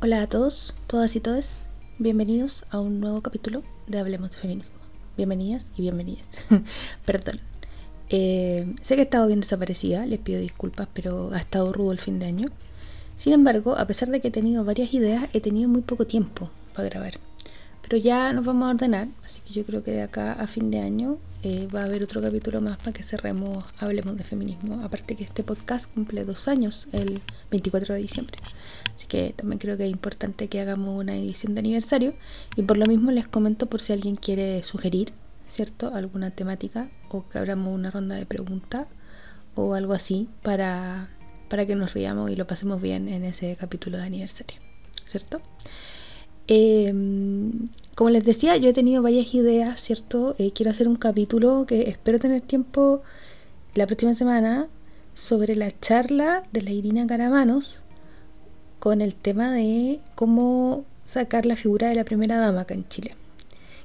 Hola a todos, todas y todes. Bienvenidos a un nuevo capítulo de Hablemos de Feminismo. Bienvenidas y bienvenidas. Perdón. Eh, sé que he estado bien desaparecida, les pido disculpas, pero ha estado rudo el fin de año. Sin embargo, a pesar de que he tenido varias ideas, he tenido muy poco tiempo para grabar. Pero ya nos vamos a ordenar, así que yo creo que de acá a fin de año eh, va a haber otro capítulo más para que cerremos Hablemos de Feminismo. Aparte que este podcast cumple dos años el 24 de diciembre. Así que también creo que es importante que hagamos una edición de aniversario. Y por lo mismo les comento por si alguien quiere sugerir, ¿cierto? Alguna temática o que abramos una ronda de preguntas o algo así para, para que nos riamos y lo pasemos bien en ese capítulo de aniversario, ¿cierto? Em, como les decía, yo he tenido varias ideas, ¿cierto? Eh, quiero hacer un capítulo que espero tener tiempo la próxima semana sobre la charla de la Irina Caramanos con el tema de cómo sacar la figura de la primera dama acá en Chile.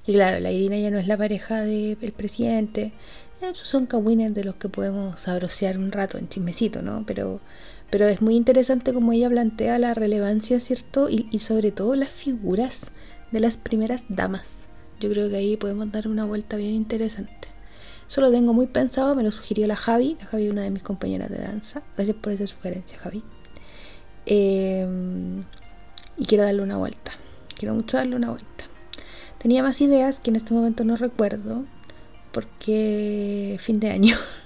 Y claro, la Irina ya no es la pareja del presidente, eh, son cagüines de los que podemos sabrosear un rato en chismecito, ¿no? Pero pero es muy interesante como ella plantea la relevancia, ¿cierto? Y, sobre todo las figuras de las primeras damas. Yo creo que ahí podemos dar una vuelta bien interesante. Eso lo tengo muy pensado, me lo sugirió la Javi, la Javi una de mis compañeras de danza. Gracias por esa sugerencia, Javi. Em, y quiero darle una vuelta. Quiero mucho darle una vuelta. Tenía más ideas que en este momento no recuerdo, porque fin de año.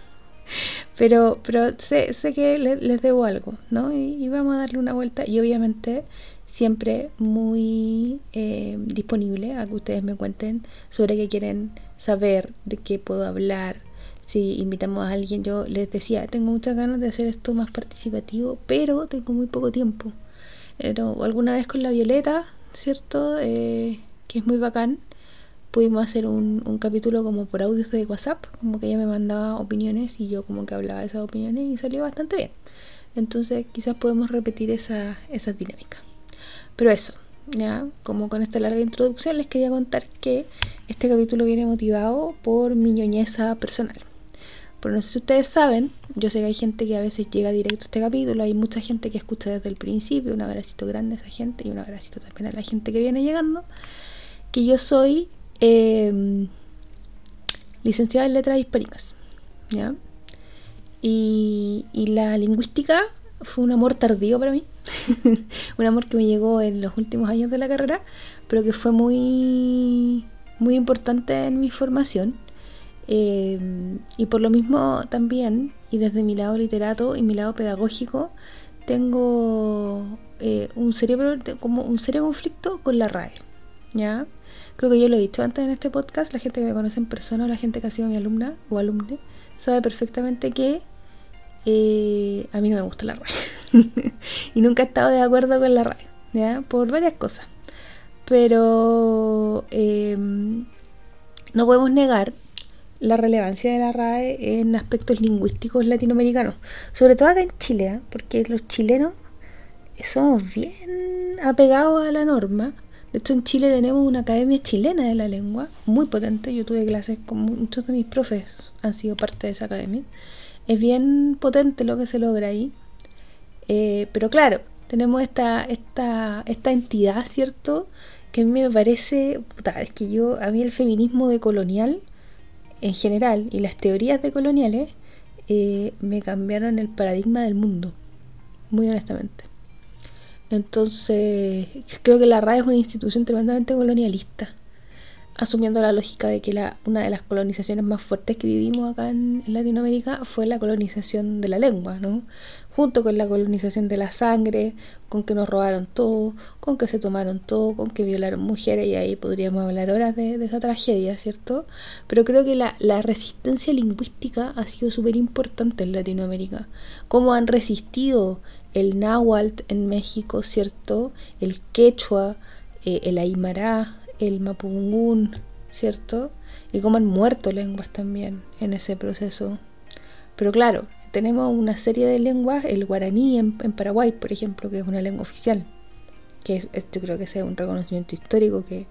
Pero, pero sé, sé que les debo algo, ¿no? Y, vamos a darle una vuelta y obviamente siempre muy eh, disponible a que ustedes me cuenten sobre qué quieren saber, de qué puedo hablar. Si invitamos a alguien, yo les decía, tengo muchas ganas de hacer esto más participativo, pero tengo muy poco tiempo. Pero alguna vez con la Violeta, ¿cierto? Eh, que es muy bacán pudimos hacer un, capítulo como por audio de WhatsApp, como que ella me mandaba opiniones y yo como que hablaba de esas opiniones y salió bastante bien. Entonces quizás podemos repetir esa, esa dinámica. Pero eso, ya, como con esta larga introducción les quería contar que este capítulo viene motivado por mi ñoñeza personal. Pero no sé si ustedes saben, yo sé que hay gente que a veces llega directo a este capítulo, hay mucha gente que escucha desde el principio, un abracito grande a esa gente y un abracito también a la gente que viene llegando, que yo soy eh, licenciada en letras hispánicas. ¿ya? Y, la lingüística fue un amor tardío para mí. un amor que me llegó en los últimos años de la carrera, pero que fue muy, muy importante en mi formación. Em, y por lo mismo también, y desde mi lado literato y mi lado pedagógico, tengo eh, un, serio, como un serio conflicto con la RAE. ¿ya? Creo que yo lo he dicho antes en este podcast, la gente que me conoce en persona o la gente que ha sido mi alumna o alumne, sabe perfectamente que eh, a mí no me gusta la RAE. y nunca he estado de acuerdo con la RAE, ¿ya? Por varias cosas. Pero em, no podemos negar la relevancia de la RAE en aspectos lingüísticos latinoamericanos, sobre todo acá en Chile, ¿eh? porque los chilenos somos bien apegados a la norma de hecho, en Chile tenemos una academia chilena de la lengua, muy potente. Yo tuve clases con muchos de mis profes, han sido parte de esa academia. Es bien potente lo que se logra ahí. Eh, pero claro, tenemos esta, esta, esta entidad, ¿cierto? Que a mí me parece, es que yo, a mí el feminismo decolonial en general y las teorías decoloniales eh, me cambiaron el paradigma del mundo, muy honestamente. Entonces, creo que la RAE es una institución tremendamente colonialista, asumiendo la lógica de que la, una de las colonizaciones más fuertes que vivimos acá en, Latinoamérica fue la colonización de la lengua, ¿no? Junto con la colonización de la sangre, con que nos robaron todo, con que se tomaron todo, con que violaron mujeres, y ahí podríamos hablar horas de, esa tragedia, ¿cierto? Pero creo que la, la resistencia lingüística ha sido súper importante en Latinoamérica. Cómo han resistido el náhuatl en México, ¿cierto? El quechua, eh, el aymara, el mapungún, ¿cierto? Y cómo han muerto lenguas también en ese proceso. Pero claro, tenemos una serie de lenguas, el guaraní en, Paraguay, por ejemplo, que es una lengua oficial, que es, yo creo que es un reconocimiento histórico que,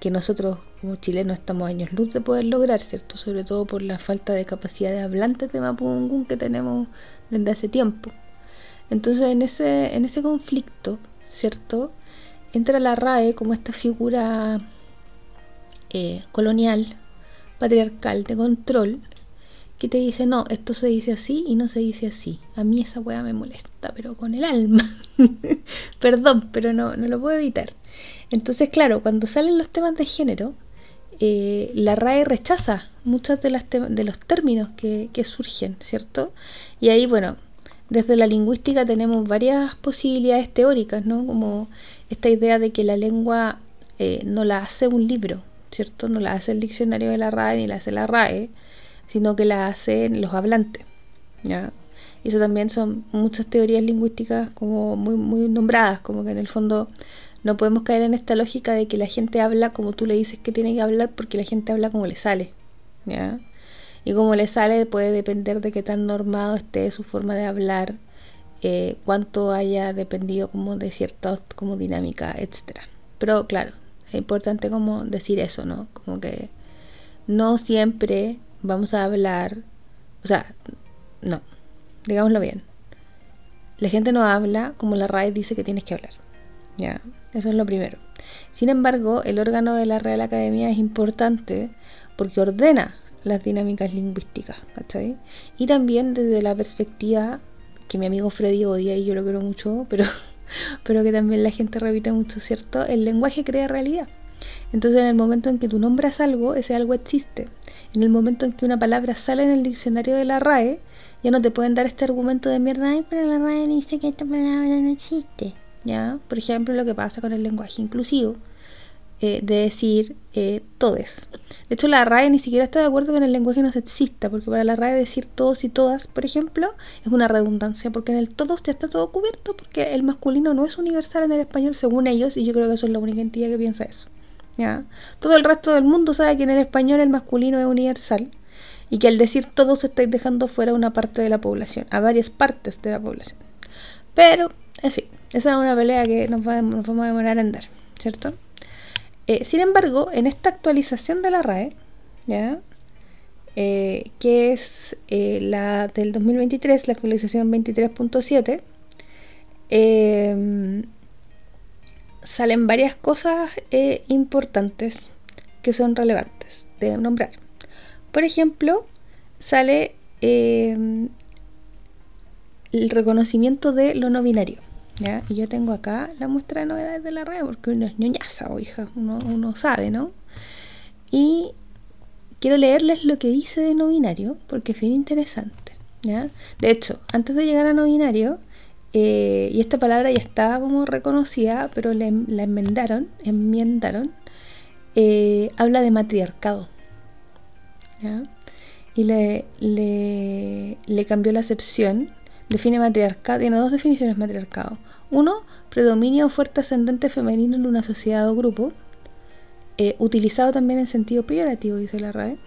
que nosotros como chilenos estamos años luz de poder lograr, ¿cierto? Sobre todo por la falta de capacidad de hablantes de mapungún que tenemos desde hace tiempo. Entonces en ese, en ese conflicto, ¿cierto? Entra la RAE como esta figura eh, colonial, patriarcal, de control, que te dice, no, esto se dice así y no se dice así. A mí esa weá me molesta, pero con el alma. Perdón, pero no, no lo puedo evitar. Entonces, claro, cuando salen los temas de género, eh, la RAE rechaza muchos de, de los términos que, surgen, ¿cierto? Y ahí, bueno, desde la lingüística tenemos varias posibilidades teóricas, ¿no? Como esta idea de que la lengua eh, no la hace un libro, ¿cierto? No la hace el diccionario de la RAE ni la hace la RAE, sino que la hacen los hablantes, ¿ya? Y eso también son muchas teorías lingüísticas como muy, muy nombradas, como que en el fondo no podemos caer en esta lógica de que la gente habla como tú le dices que tiene que hablar porque la gente habla como le sale. ¿ya? Y como le sale puede depender de qué tan normado esté su forma de hablar, eh, cuánto haya dependido como de cierta como dinámica, etc. Pero claro, es importante como decir eso, ¿no? Como que no siempre vamos a hablar, o sea, no, digámoslo bien. La gente no habla como la RAE dice que tienes que hablar. ¿ya? Eso es lo primero. Sin embargo, el órgano de la Real Academia es importante porque ordena las dinámicas lingüísticas, ¿cachai? Y también desde la perspectiva que mi amigo Freddy odia y yo lo quiero mucho, pero, pero que también la gente repite mucho, ¿cierto? El lenguaje crea realidad. Entonces, en el momento en que tú nombras algo, ese algo existe. En el momento en que una palabra sale en el diccionario de la RAE, ya no te pueden dar este argumento de mierda, ay, pero la RAE dice que esta palabra no existe. ¿ya? Por ejemplo, lo que pasa con el lenguaje inclusivo, eh, de decir eh, todes. De hecho, la RAE ni siquiera está de acuerdo con el lenguaje no sexista, porque para la RAE decir todos y todas, por ejemplo, es una redundancia, porque en el todos ya está todo cubierto, porque el masculino no es universal en el español según ellos, y yo creo que eso es la única entidad que piensa eso. ¿ya? Todo el resto del mundo sabe que en el español el masculino es universal, y que al decir todos estáis dejando fuera una parte de la población, a varias partes de la población. Pero, en fin, esa es una pelea que nos, vamos a demorar en dar, ¿cierto? Eh, sin embargo, en esta actualización de la RAE. Eh, que es eh, la del 2023, la actualización 23.7, salen varias cosas importantes que son relevantes de nombrar. Por ejemplo, sale el reconocimiento de lo no binario. Y yo tengo acá la muestra de novedades de la red, porque uno es ñoñaza, o hija, uno, uno sabe, ¿no? Y quiero leerles lo que dice de no binario, porque es bien interesante. ¿ya? De hecho, antes de llegar a no binario, eh, y esta palabra ya estaba como reconocida, pero la enmendaron, enmiendaron, eh, habla de matriarcado. ¿ya? Y le, le, le cambió la acepción define matriarcado, tiene dos definiciones matriarcado. Uno, predominio o fuerte ascendente femenino en una sociedad o grupo, eh, utilizado también en sentido peyorativo, dice la RAE.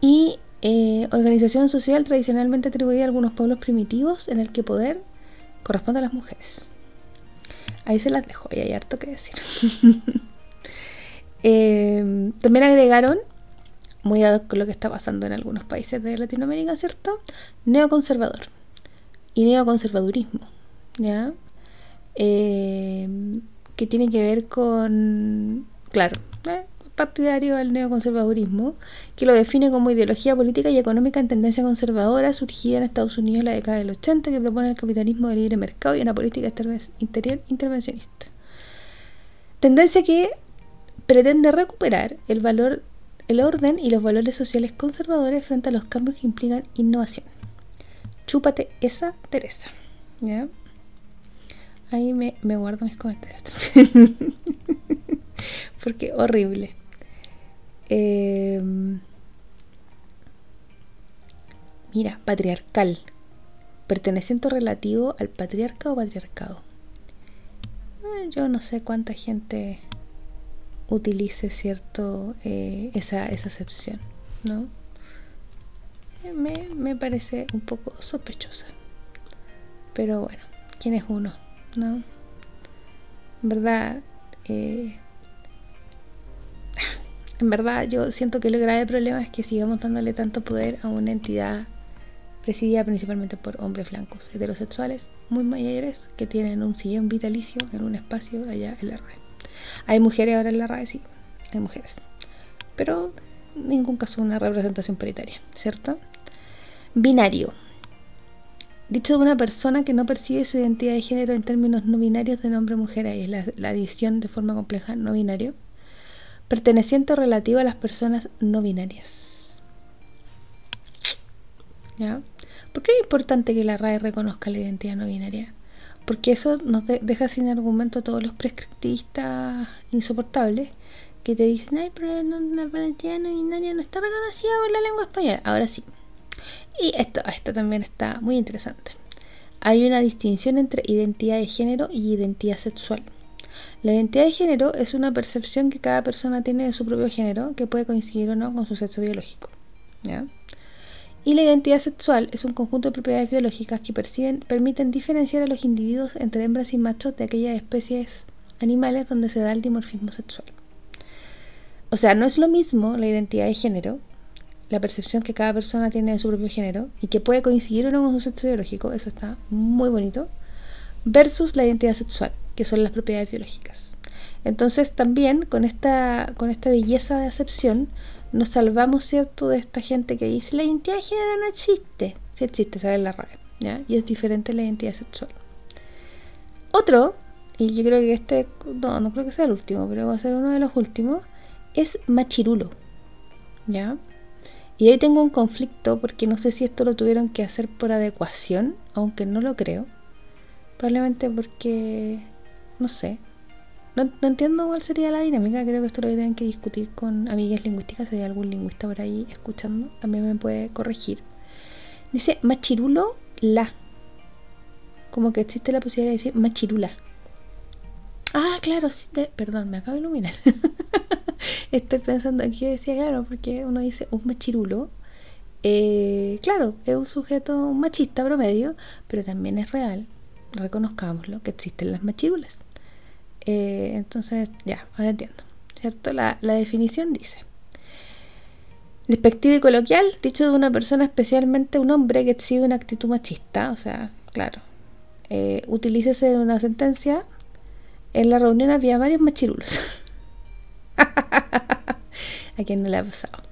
Y eh, organización social tradicionalmente atribuida a algunos pueblos primitivos en el que poder corresponde a las mujeres. Ahí se las dejo, y hay harto que decir. Eh, también agregaron, muy a con lo que está pasando en algunos países de Latinoamérica, ¿cierto? Neoconservador y neoconservadurismo, ¿ya? Eh, que tiene que ver con, claro, eh, partidario del neoconservadurismo, que lo define como ideología política y económica en tendencia conservadora surgida en Estados Unidos en la década del 80 que propone el capitalismo de libre mercado y una política interior intervencionista. Tendencia que pretende recuperar el valor, el orden y los valores sociales conservadores frente a los cambios que implican innovación chúpate esa Teresa. ¿Ya? Ahí me, guardo mis comentarios Porque horrible. Em, mira, patriarcal. Perteneciente relativo al patriarca o patriarcado. Eh, yo no sé cuánta gente utilice cierto eh, esa, esa acepción, ¿no? Me, parece un poco sospechosa. Pero bueno, ¿quién es uno? ¿No? En verdad, eh, en verdad yo siento que el grave problema es que sigamos dándole tanto poder a una entidad presidida principalmente por hombres blancos heterosexuales muy mayores que tienen un sillón vitalicio en un espacio allá en la RAE. Hay mujeres ahora en la RAE, sí, hay mujeres, pero en ningún caso una representación paritaria, ¿cierto? Binario. Dicho de una persona que no percibe su identidad de género en términos no binarios de nombre-mujer, ahí es la, adición de forma compleja no binario, perteneciente o relativo a las personas no binarias. ¿Ya? ¿Por qué es importante que la RAE reconozca la identidad no binaria? Porque eso nos deja sin argumento a todos los prescriptivistas insoportables que te dicen, ay, pero no, la identidad no binaria no está reconocida por la lengua española. Ahora sí. Y esto, esto también está muy interesante. Hay una distinción entre identidad de género y identidad sexual. La identidad de género es una percepción que cada persona tiene de su propio género que puede coincidir o no con su sexo biológico. Y la identidad sexual es un conjunto de propiedades biológicas que permiten diferenciar a los individuos entre hembras y machos de aquellas especies animales donde se da el dimorfismo sexual. O sea, no es lo mismo la identidad de género, la percepción que cada persona tiene de su propio género y que puede coincidir o no con su sexo biológico, eso está muy bonito, versus la identidad sexual, que son las propiedades biológicas. Entonces también con esta, con esta belleza de acepción nos salvamos, ¿cierto?, de esta gente que dice la identidad de género no existe. Sí existe, sale en la RAE, ¿ya? Y es diferente la identidad sexual. Otro, y yo creo que este, no, no creo que sea el último, pero va a ser uno de los últimos, es machirulo, ¿ya? Y ahí tengo un conflicto porque no sé si esto lo tuvieron que hacer por adecuación, aunque no lo creo. Probablemente porque, no sé, no, entiendo cuál sería la dinámica. Creo que esto lo tienen que discutir con amigas lingüísticas. Si hay algún lingüista por ahí escuchando, también me puede corregir. Dice machirulo la. Como que existe la posibilidad de decir machirula. Ah, claro, sí, perdón, me acabo de iluminar. Estoy pensando aquí, decía, claro, porque uno dice un machirulo. Eh, claro, es un sujeto machista promedio, pero también es real, reconozcámoslo, que existen las machirulas. Eh, entonces, ya, ahora entiendo. ¿Cierto? La, definición dice. Despectivo y coloquial, dicho de una persona, especialmente un hombre que exhibe una actitud machista, o sea, claro, eh, utilícese en una sentencia. En la reunión había varios machirulos. A quien no le ha pasado.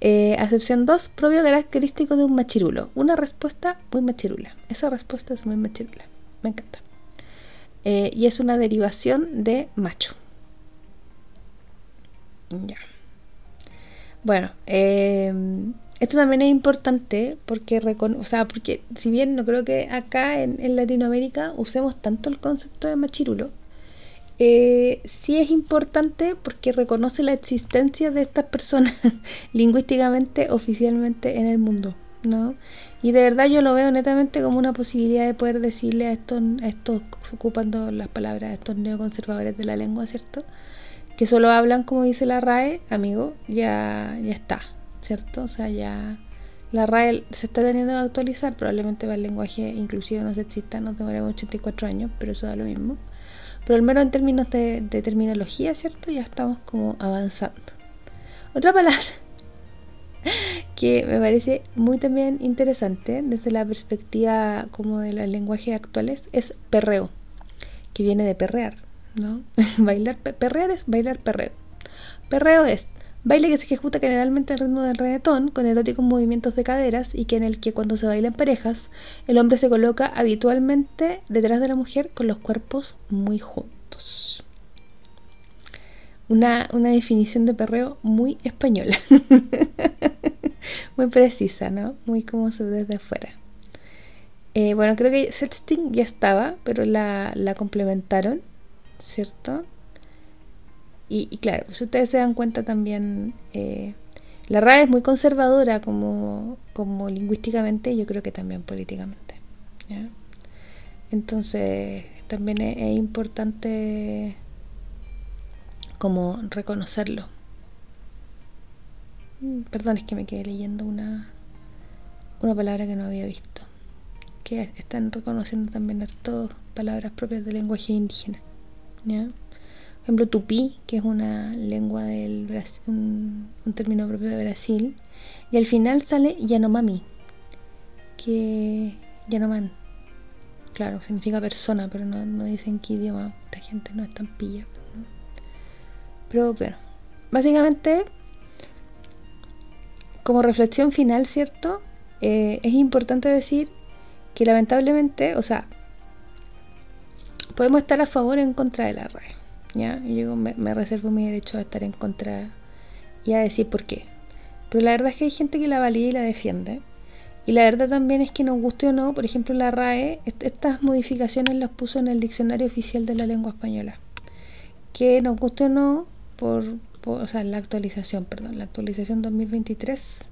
Eh, acepción 2, propio característico de un machirulo. Una respuesta muy machirula. Esa respuesta es muy machirula. Me encanta. Eh, y es una derivación de macho. Ya. Bueno, em, esto también es importante porque, o sea, porque si bien no creo que acá en, Latinoamérica usemos tanto el concepto de machirulo, eh, sí es importante porque reconoce la existencia de estas personas lingüísticamente, oficialmente en el mundo, ¿no? Y de verdad yo lo veo netamente como una posibilidad de poder decirle a estos, estos ocupando las palabras, a estos neoconservadores de la lengua, ¿cierto? Que solo hablan como dice la RAE, amigo, ya, ya está, ¿cierto? O sea, ya la RAE se está teniendo que actualizar, probablemente para el lenguaje inclusivo no se exista, nos demoremos 84 años, pero eso da lo mismo. Pero al menos en términos de, terminología, ¿cierto? Ya estamos como avanzando. Otra palabra que me parece muy también interesante desde la perspectiva como de los lenguajes actuales es perreo, que viene de perrear, ¿no? bailar, perrear es bailar perreo. Perreo es baile que se ejecuta generalmente al ritmo del reggaetón con eróticos movimientos de caderas y que en el que cuando se baila en parejas el hombre se coloca habitualmente detrás de la mujer con los cuerpos muy juntos una, definición de perreo muy española. muy precisa, ¿no? Muy como se ve desde afuera. Eh, bueno, creo que sexting ya estaba, pero la, complementaron, ¿cierto? Y, claro, si ustedes se dan cuenta también, eh, la RAE es muy conservadora como, como lingüísticamente, yo creo que también políticamente. Entonces, también es importante como reconocerlo. Mm, perdón, es que me quedé leyendo una, una palabra que no había visto. Que están reconociendo también hartas palabras propias del lenguaje indígena. Por ejemplo, tupí, que es una lengua del un, un, término propio de Brasil. Y al final sale Yanomami, que Yanoman. Claro, significa persona, pero no, dicen qué idioma. Esta gente no es tan pilla. Pero bueno, básicamente, como reflexión final, ¿cierto? Eh, es importante decir que lamentablemente, o sea, podemos estar a favor o en contra de la RAE. ¿Ya? Yo me, me, reservo mi derecho a estar en contra y a decir por qué. Pero la verdad es que hay gente que la valida y la defiende. Y la verdad también es que nos guste o no, por ejemplo, la RAE, estas modificaciones las puso en el diccionario oficial de la lengua española. Que nos guste o no, por, o sea, la actualización, perdón, la actualización 2023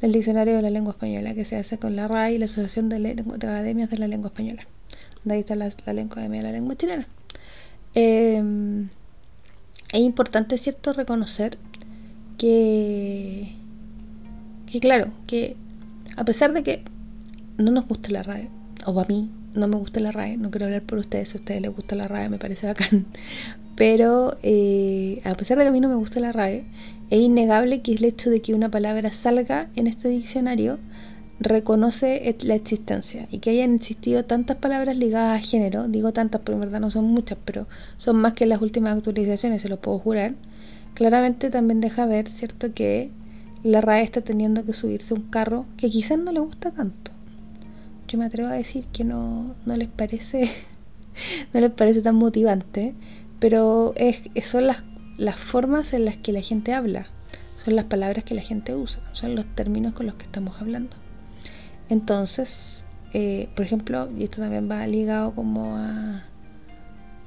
del diccionario de la lengua española, que se hace con la RAE y la Asociación de, Academias de la Lengua Española. Donde ahí está la, lengua de la lengua chilena. Em, es importante, ¿cierto?, reconocer que, que claro, que a pesar de que no nos guste la RAE, o a mí no me gusta la RAE, no quiero hablar por ustedes, si a ustedes les gusta la RAE me parece bacán, pero eh, a pesar de que a mí no me gusta la RAE, es innegable que el hecho de que una palabra salga en este diccionario reconoce la existencia y que hayan existido tantas palabras ligadas a género, digo tantas, pero en verdad no son muchas, pero son más que las últimas actualizaciones, se lo puedo jurar, claramente también deja ver, ¿cierto?, que la RAE está teniendo que subirse un carro que quizás no le gusta tanto. Yo me atrevo a decir que no, no les parece no les parece tan motivante, pero es, son las, las formas en las que la gente habla, son las palabras que la gente usa, son los términos con los que estamos hablando. Entonces, eh, por ejemplo, y esto también va ligado como a,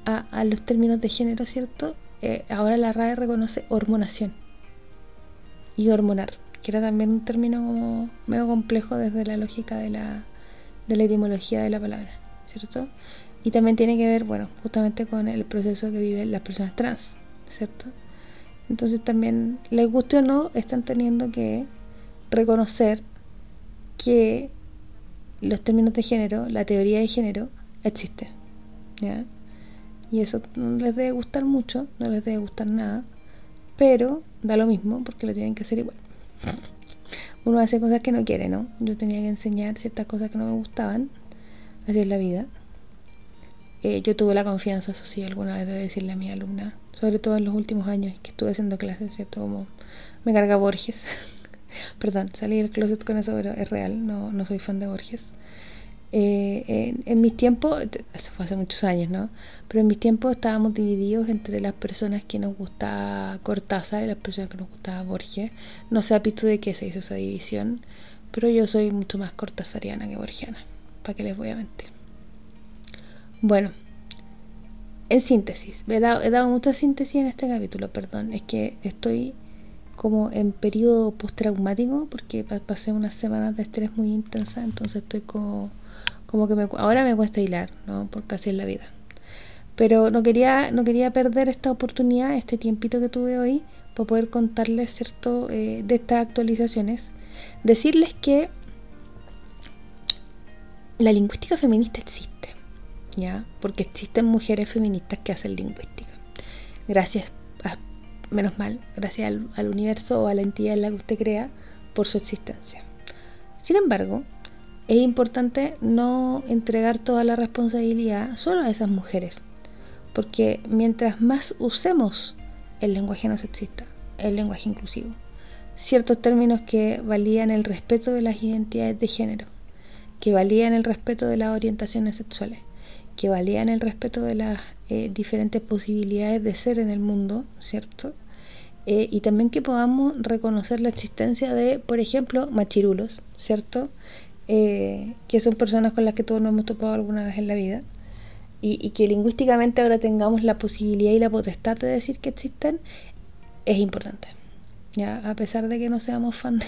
a, los términos de género, ¿cierto? Eh, ahora la RAE reconoce hormonación y hormonar, que era también un término como medio complejo desde la lógica de la, de la etimología de la palabra, ¿cierto? Y también tiene que ver, bueno, justamente con el proceso que viven las personas trans, ¿cierto? Entonces también, les guste o no, están teniendo que reconocer que los términos de género, la teoría de género, existe. Y eso no les debe gustar mucho, no les debe gustar nada, pero da lo mismo porque lo tienen que hacer igual. Uno hace cosas que no quiere, ¿no? Yo tenía que enseñar ciertas cosas que no me gustaban, así es la vida. Eh, yo tuve la confianza, eso sí, alguna vez de decirle a mi alumna, sobre todo en los últimos años que estuve haciendo clases, ¿cierto? Como me carga Borges. Perdón, salí del closet con eso, pero es real, no, no soy fan de Borges. Eh, en, mis tiempos, eso fue hace muchos años, ¿no? Pero en mis tiempos estábamos divididos entre las personas que nos gustaba Cortázar y las personas que nos gustaba Borges. No sé a pito de qué se hizo esa división, pero yo soy mucho más cortázariana que borgiana. ¿Para qué les voy a mentir? Bueno, en síntesis, he dado, he dado mucha síntesis en este capítulo, perdón, es que estoy como en periodo postraumático porque pasé unas semanas de estrés muy intensa, entonces estoy como como que me, ahora me cuesta hilar, ¿no? Porque así es la vida. Pero no quería, no quería perder esta oportunidad, este tiempito que tuve hoy, para poder contarles, ¿cierto?, eh, de estas actualizaciones. Decirles que la lingüística feminista existe, ¿ya? Porque existen mujeres feministas que hacen lingüística. Gracias, menos mal, gracias al, universo o a la entidad en la que usted crea por su existencia. Sin embargo, es importante no entregar toda la responsabilidad solo a esas mujeres, porque mientras más usemos el lenguaje no sexista, el lenguaje inclusivo, ciertos términos que valían el respeto de las identidades de género, que valían el respeto de las orientaciones sexuales, que valían el respeto de las eh, diferentes posibilidades de ser en el mundo, ¿cierto? Eh, y también que podamos reconocer la existencia de, por ejemplo, machirulos, ¿cierto? Eh, que son personas con las que todos nos hemos topado alguna vez en la vida, y, que lingüísticamente ahora tengamos la posibilidad y la potestad de decir que existen, es importante. ¿ya? A pesar de que no seamos fan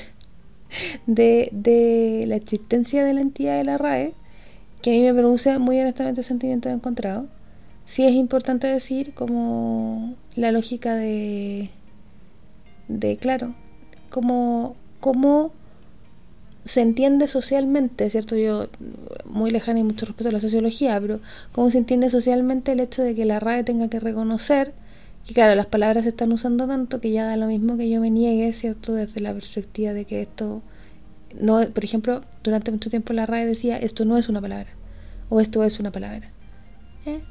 de, de, la existencia de la entidad de la RAE, que a mí me produce muy honestamente sentimientos encontrados, sí es importante decir como la lógica de, de claro, como, como se entiende socialmente, ¿cierto? Yo, muy lejana y mucho respeto a la sociología, pero cómo se entiende socialmente el hecho de que la RAE tenga que reconocer que, claro, las palabras se están usando tanto que ya da lo mismo que yo me niegue, ¿cierto? Desde la perspectiva de que esto no, por ejemplo, durante mucho tiempo la RAE decía esto no es una palabra o esto es una palabra. ¿Eh?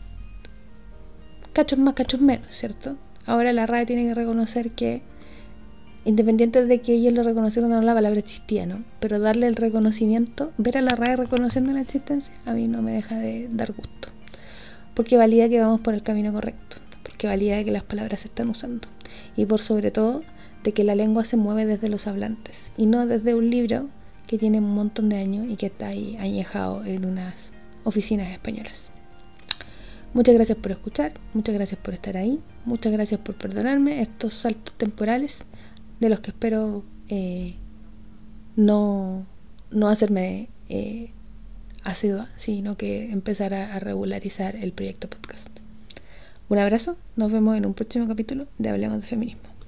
Cachos más, cachos menos, ¿cierto? Ahora la RAE tiene que reconocer que, independiente de que ellos lo reconocieron o no, la palabra existía, ¿no? Pero darle el reconocimiento, ver a la RAE reconociendo la existencia, a mí no me deja de dar gusto. Porque valida que vamos por el camino correcto, porque valida que las palabras se están usando. Y por sobre todo, de que la lengua se mueve desde los hablantes y no desde un libro que tiene un montón de años y que está ahí añejado en unas oficinas españolas. Muchas gracias por escuchar, muchas gracias por estar ahí, muchas gracias por perdonarme estos saltos temporales de los que espero eh, no, no hacerme eh, asidua, sino que empezar a regularizar el proyecto podcast. Un abrazo, nos vemos en un próximo capítulo de Hablemos de Feminismo.